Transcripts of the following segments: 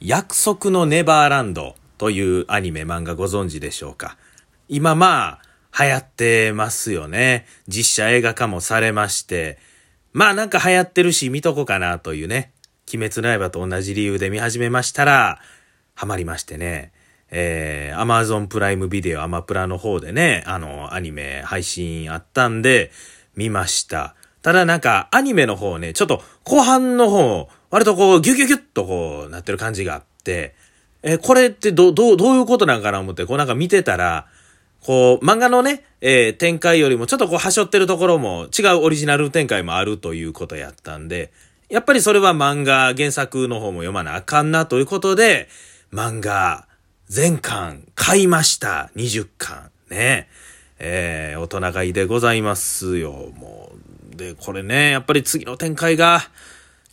約束のネバーランドというアニメ漫画ご存知でしょうか？今まあ流行ってますよね。実写映画化もされまして。まあなんか流行ってるし見とこうかなというね。鬼滅の刃と同じ理由で見始めましたら、ハマりましてね。えー、アマゾンプライムビデオ、アマプラの方でね、あの、アニメ配信あったんで、見ました。ただなんか、アニメの方ね、ちょっと後半の方、割とこう、ギュギュギュッとこう、なってる感じがあって、えー、これってど、どう、どういうことなんかな思って、こうなんか見てたら、こう、漫画のね、えー、展開よりもちょっとこう、はしょってるところも違うオリジナル展開もあるということやったんで、やっぱりそれは漫画、原作の方も読まなあかんなということで、漫画、全巻買いました。20巻。ね。えー、大人買いでございますよ。もう。で、これね、やっぱり次の展開が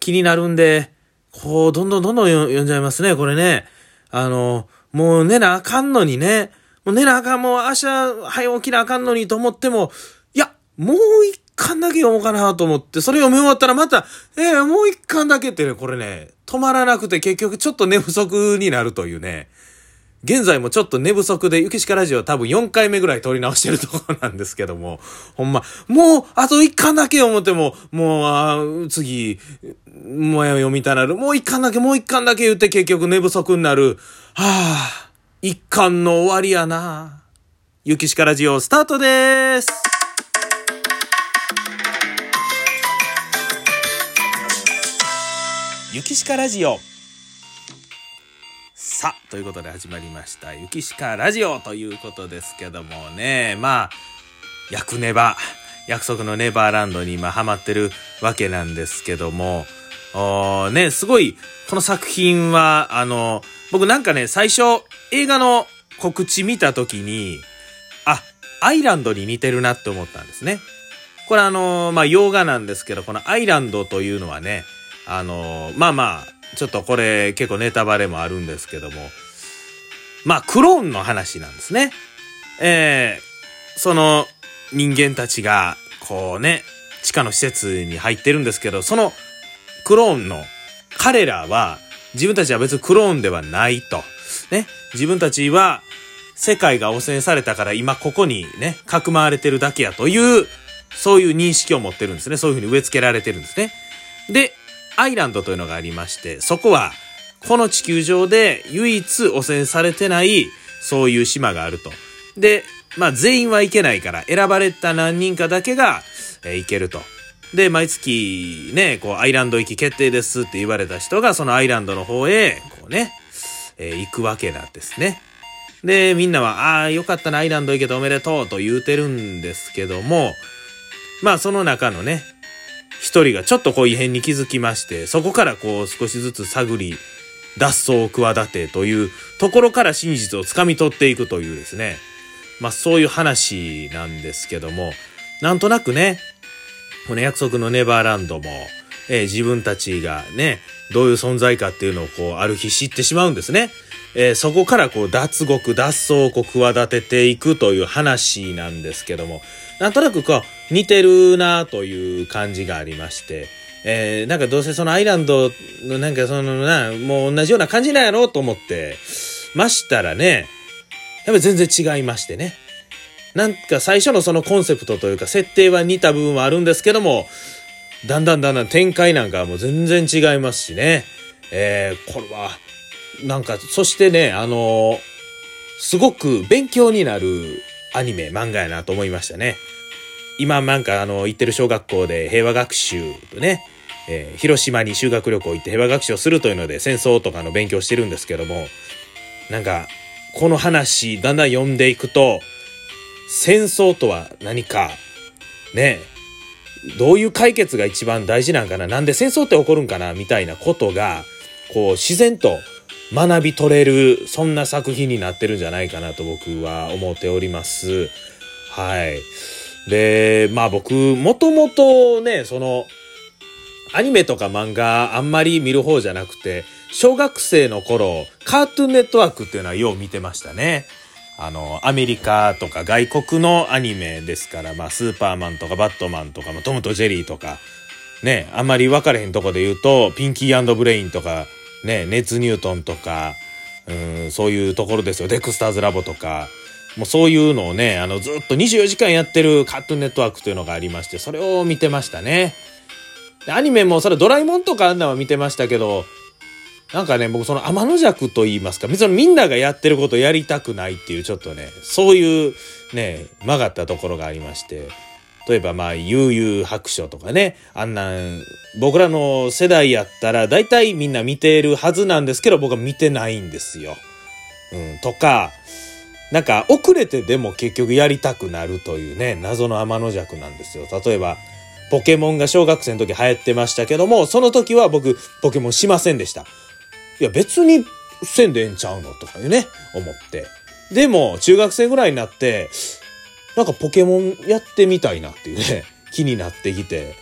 気になるんで、こう、どんどんどんどん読んじゃいますね、これね。あの、もう寝なあかんのにね。もう寝なあかん、もう明日、早起きなあかんのにと思っても、いや、もう一巻だけ読もうかなと思って、それ読み終わったらまた、えー、もう一巻だけってね、これね、止まらなくて結局ちょっと寝不足になるというね。現在もちょっと寝不足で、ゆきしかラジオ多分4回目ぐらい撮り直してるとこなんですけども、ほんま、もう、あと1巻だけ思っても、もう、次、もう読みたなる。もう1巻だけ、もう1巻だけ言って結局寝不足になる。はぁ、1巻の終わりやなゆきしかラジオスタートです。ゆきしかラジオさあ、ということで始まりました。ゆきしかラジオということですけどもね、まあ、約ネバ、約束のネバーランドに今ハマってるわけなんですけども、おね、すごい、この作品は、あの、僕なんかね、最初、映画の告知見た時に、あ、アイランドに似てるなって思ったんですね。これあの、まあ、洋画なんですけど、このアイランドというのはね、あの、まあまあ、ちょっとこれ結構ネタバレもあるんですけども、まあクローンの話なんですね。えー、その人間たちがこうね、地下の施設に入ってるんですけど、そのクローンの彼らは自分たちは別にクローンではないと。ね。自分たちは世界が汚染されたから今ここにね、かくまわれてるだけやという、そういう認識を持ってるんですね。そういうふうに植え付けられてるんですね。で、アイランドというのがありまして、そこは、この地球上で唯一汚染されてない、そういう島があると。で、まあ全員は行けないから、選ばれた何人かだけが、えー、行けると。で、毎月ね、こう、アイランド行き決定ですって言われた人が、そのアイランドの方へ、こうね、えー、行くわけなんですね。で、みんなは、ああ、よかったな、アイランド行けておめでとうと言うてるんですけども、まあその中のね、一人がちょっとこう異変に気づきまして、そこからこう少しずつ探り、脱走を企てというところから真実をつかみ取っていくというですね、まあそういう話なんですけども、なんとなくね、この約束のネバーランドも、えー、自分たちがね、どういう存在かっていうのをこう、ある日知ってしまうんですね。えー、そこからこう、脱獄、脱走をこう、企てていくという話なんですけども、なんとなくこう、似てるなという感じがありまして、えー、なんかどうせそのアイランドのなんかそのな、もう同じような感じなんやろうと思ってましたらね、やっぱ全然違いましてね。なんか最初のそのコンセプトというか設定は似た部分はあるんですけども、だんだんだんだん展開なんかもう全然違いますしね。えー、これは、なんか、そしてね、あのー、すごく勉強になるアニメ、漫画やなと思いましたね。今なんかあの、行ってる小学校で平和学習とね、えー、広島に修学旅行行って平和学習をするというので戦争とかの勉強してるんですけども、なんか、この話だんだん読んでいくと、戦争とは何か、ね、どういう解決が一番大事なんかななんで戦争って起こるんかなみたいなことが、こう自然と学び取れる、そんな作品になってるんじゃないかなと僕は思っております。はい。で、まあ僕、もともとね、その、アニメとか漫画あんまり見る方じゃなくて、小学生の頃、カートゥーンネットワークっていうのはよう見てましたね。あの、アメリカとか外国のアニメですから、まあ、スーパーマンとかバットマンとかま、トムとジェリーとか、ね、あんまり分かれへんとこで言うと、ピンキーブレインとかね、熱ニュートンとか、うん、そういうところですよ。デクスターズラボとか。もうそういうのをね、あの、ずっと24時間やってるカットネットワークというのがありまして、それを見てましたね。アニメも、それドラえもんとかあんなは見てましたけど、なんかね、僕その天の弱と言いますか、そのみんながやってることやりたくないっていうちょっとね、そういうね、曲がったところがありまして、例えばまあ、悠々白書とかね、あんなん、僕らの世代やったら大体みんな見てるはずなんですけど、僕は見てないんですよ。うん、とか、なんか遅れてでも結局やりたくなるというね、謎の天の弱なんですよ。例えば、ポケモンが小学生の時流行ってましたけども、その時は僕、ポケモンしませんでした。いや、別にせんでええんちゃうのとかいうね、思って。でも、中学生ぐらいになって、なんかポケモンやってみたいなっていうね、気になってきて。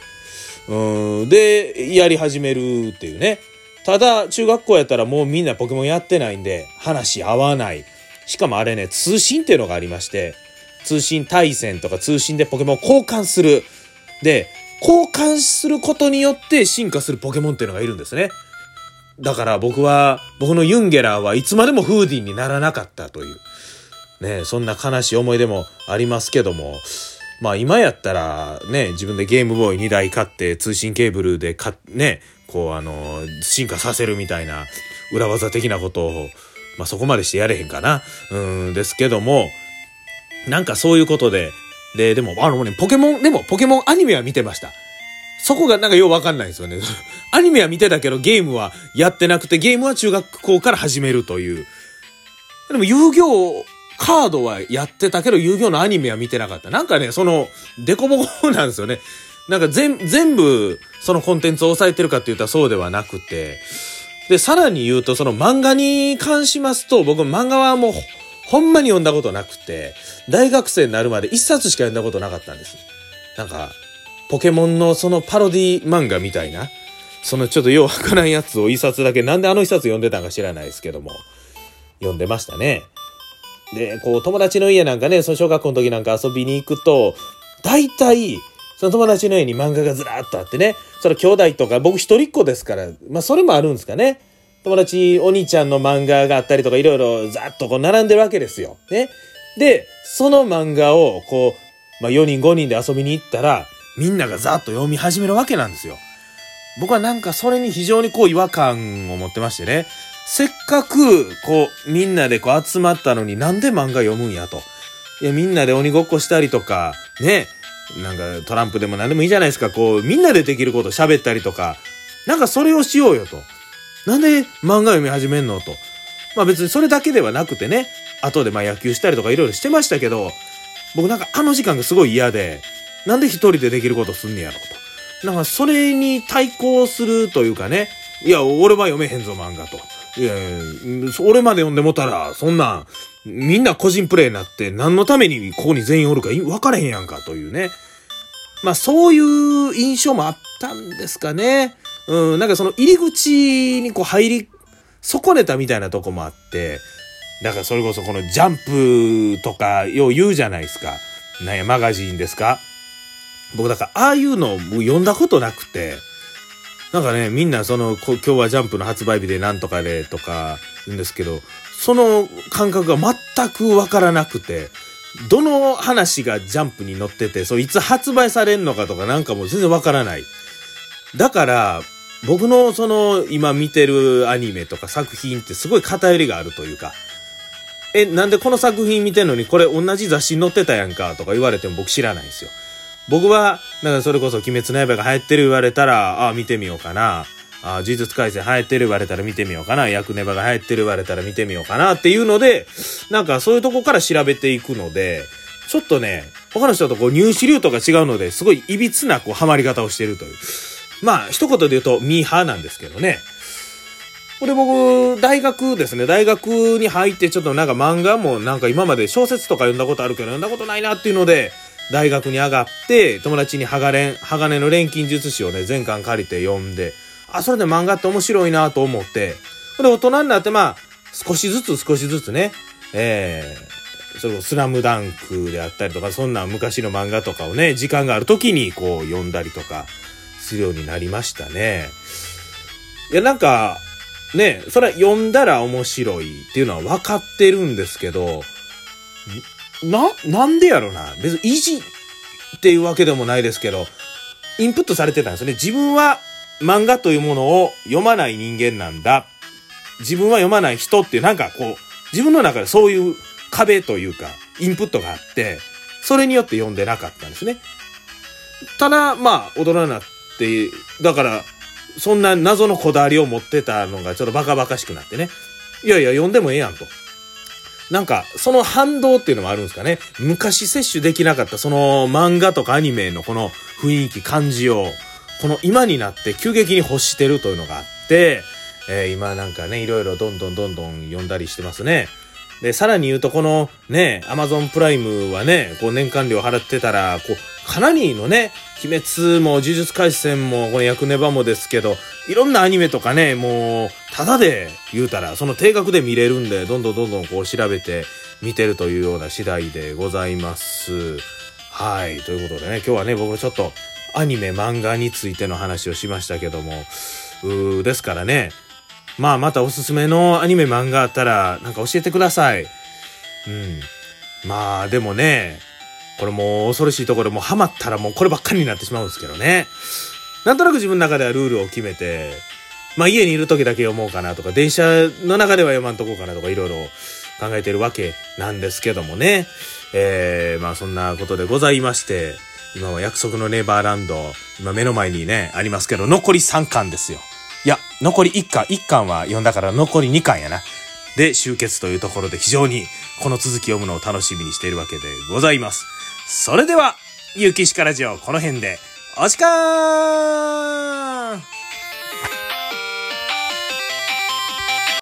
うん、で、やり始めるっていうね。ただ、中学校やったらもうみんなポケモンやってないんで、話合わない。しかもあれね、通信っていうのがありまして、通信対戦とか通信でポケモンを交換する。で、交換することによって進化するポケモンっていうのがいるんですね。だから僕は、僕のユンゲラーはいつまでもフーディンにならなかったという。ね、そんな悲しい思い出もありますけども、まあ今やったらね、自分でゲームボーイ2台買って通信ケーブルでか、ね、こうあの、進化させるみたいな裏技的なことを、まあそこまでしてやれへんかな。うん、ですけども、なんかそういうことで、で、でも、あのね、ポケモン、でもポケモンアニメは見てました。そこがなんかようわかんないんですよね。アニメは見てたけどゲームはやってなくて、ゲームは中学校から始めるという。でも遊戯カードはやってたけど、遊戯王のアニメは見てなかった。なんかね、その、デコボコなんですよね。なんか全、全部、そのコンテンツを抑えてるかって言ったらそうではなくて、で、さらに言うと、その漫画に関しますと、僕漫画はもう、ほんまに読んだことなくて、大学生になるまで一冊しか読んだことなかったんです。なんか、ポケモンのそのパロディ漫画みたいな、そのちょっとようわからんやつを一冊だけ、なんであの一冊読んでたんか知らないですけども、読んでましたね。で、こう友達の家なんかね、その小学校の時なんか遊びに行くと、大体、その友達の家に漫画がずらっとあってね、その兄弟とか、僕一人っ子ですから、まあそれもあるんですかね。友達、お兄ちゃんの漫画があったりとか、いろいろざっとこう並んでるわけですよ。ね。で、その漫画をこう、まあ4人5人で遊びに行ったら、みんながざっと読み始めるわけなんですよ。僕はなんかそれに非常にこう違和感を持ってましてね。せっかく、こう、みんなでこう集まったのになんで漫画読むんやと。いや、みんなで鬼ごっこしたりとか、ね、なんかトランプでも何でもいいじゃないですか。こう、みんなでできること喋ったりとか、なんかそれをしようよと。なんで漫画読み始めんのと。まあ別にそれだけではなくてね、後でまあ野球したりとかいろいろしてましたけど、僕なんかあの時間がすごい嫌で、なんで一人でできることすんねやろと。なんかそれに対抗するというかね、いや、俺は読めへんぞ漫画と。いやいや、俺まで読んでもたら、そんなん、みんな個人プレイになって何のためにここに全員おるか分からへんやんかというね。まあそういう印象もあったんですかね。うん、なんかその入り口にこう入り損ねたみたいなとこもあって、だからそれこそこのジャンプとかよう言うじゃないですか。なんや、マガジンですか僕だからああいうのも読んだことなくて、なんかね、みんなその、今日はジャンプの発売日でなんとかでとか言うんですけど、その感覚が全くわからなくて、どの話がジャンプに載ってて、そいつ発売されんのかとかなんかもう全然わからない。だから、僕のその今見てるアニメとか作品ってすごい偏りがあるというか、え、なんでこの作品見てんのにこれ同じ雑誌に載ってたやんかとか言われても僕知らないんですよ。僕は、なんかそれこそ鬼滅の刃が流行ってる言われたら、ああ、見てみようかな。ああ、呪術改戦流行ってる言われたら見てみようかな。薬ネバが流行ってる言われたら見てみようかなっていうので、なんかそういうとこから調べていくので、ちょっとね、他の人とこう入手流とか違うので、すごい歪なこうハマり方をしてるという。まあ、一言で言うとミーハーなんですけどね。これ僕、大学ですね。大学に入ってちょっとなんか漫画もなんか今まで小説とか読んだことあるけど読んだことないなっていうので、大学に上がって、友達に鋼、鋼の錬金術師をね、全巻借りて読んで、あ、それで漫画って面白いなと思って、で、大人になって、まあ、少しずつ少しずつね、えー、それこそスラムダンクであったりとか、そんな昔の漫画とかをね、時間がある時にこう読んだりとかするようになりましたね。いや、なんか、ね、それは読んだら面白いっていうのは分かってるんですけど、な、なんでやろな？別に意地っていうわけでもないですけど、インプットされてたんですね。自分は漫画というものを読まない人間なんだ。自分は読まない人っていうなんかこう、自分の中でそういう壁というか、インプットがあって、それによって読んでなかったんですね。ただ、まあ、大人になって、だから、そんな謎のこだわりを持ってたのがちょっとバカバカしくなってね。いやいや、読んでもええやんと。なんか、その反動っていうのもあるんですかね。昔摂取できなかったその漫画とかアニメのこの雰囲気、感じを、この今になって急激に欲してるというのがあって、えー、今なんかね、いろいろどんどんどんどん読んだりしてますね。で、さらに言うと、このね、アマゾンプライムはね、こう年間料払ってたら、こう、かなりのね、鬼滅も呪術廻戦も、このヤクネバもですけど、いろんなアニメとかね、もう、ただで言うたら、その定額で見れるんで、どんどんどんどんこう調べて見てるというような次第でございます。はい。ということでね、今日はね、僕ちょっとアニメ、漫画についての話をしましたけども、うーですからね、まあまたおすすめのアニメ漫画あったらなんか教えてください。うん。まあでもね、これも恐ろしいところもハマったらもうこればっかりになってしまうんですけどね。なんとなく自分の中ではルールを決めて、まあ家にいる時だけ読もうかなとか、電車の中では読まんとこうかなとかいろいろ考えてるわけなんですけどもね。えー、まあそんなことでございまして、今は約束のネバーランド、今目の前にね、ありますけど、残り3巻ですよ。いや、残り1巻、1巻は読んだから残り2巻やな。で、集結というところで非常にこの続き読むのを楽しみにしているわけでございます。それでは、ゆきしかラジオこの辺で、おしかー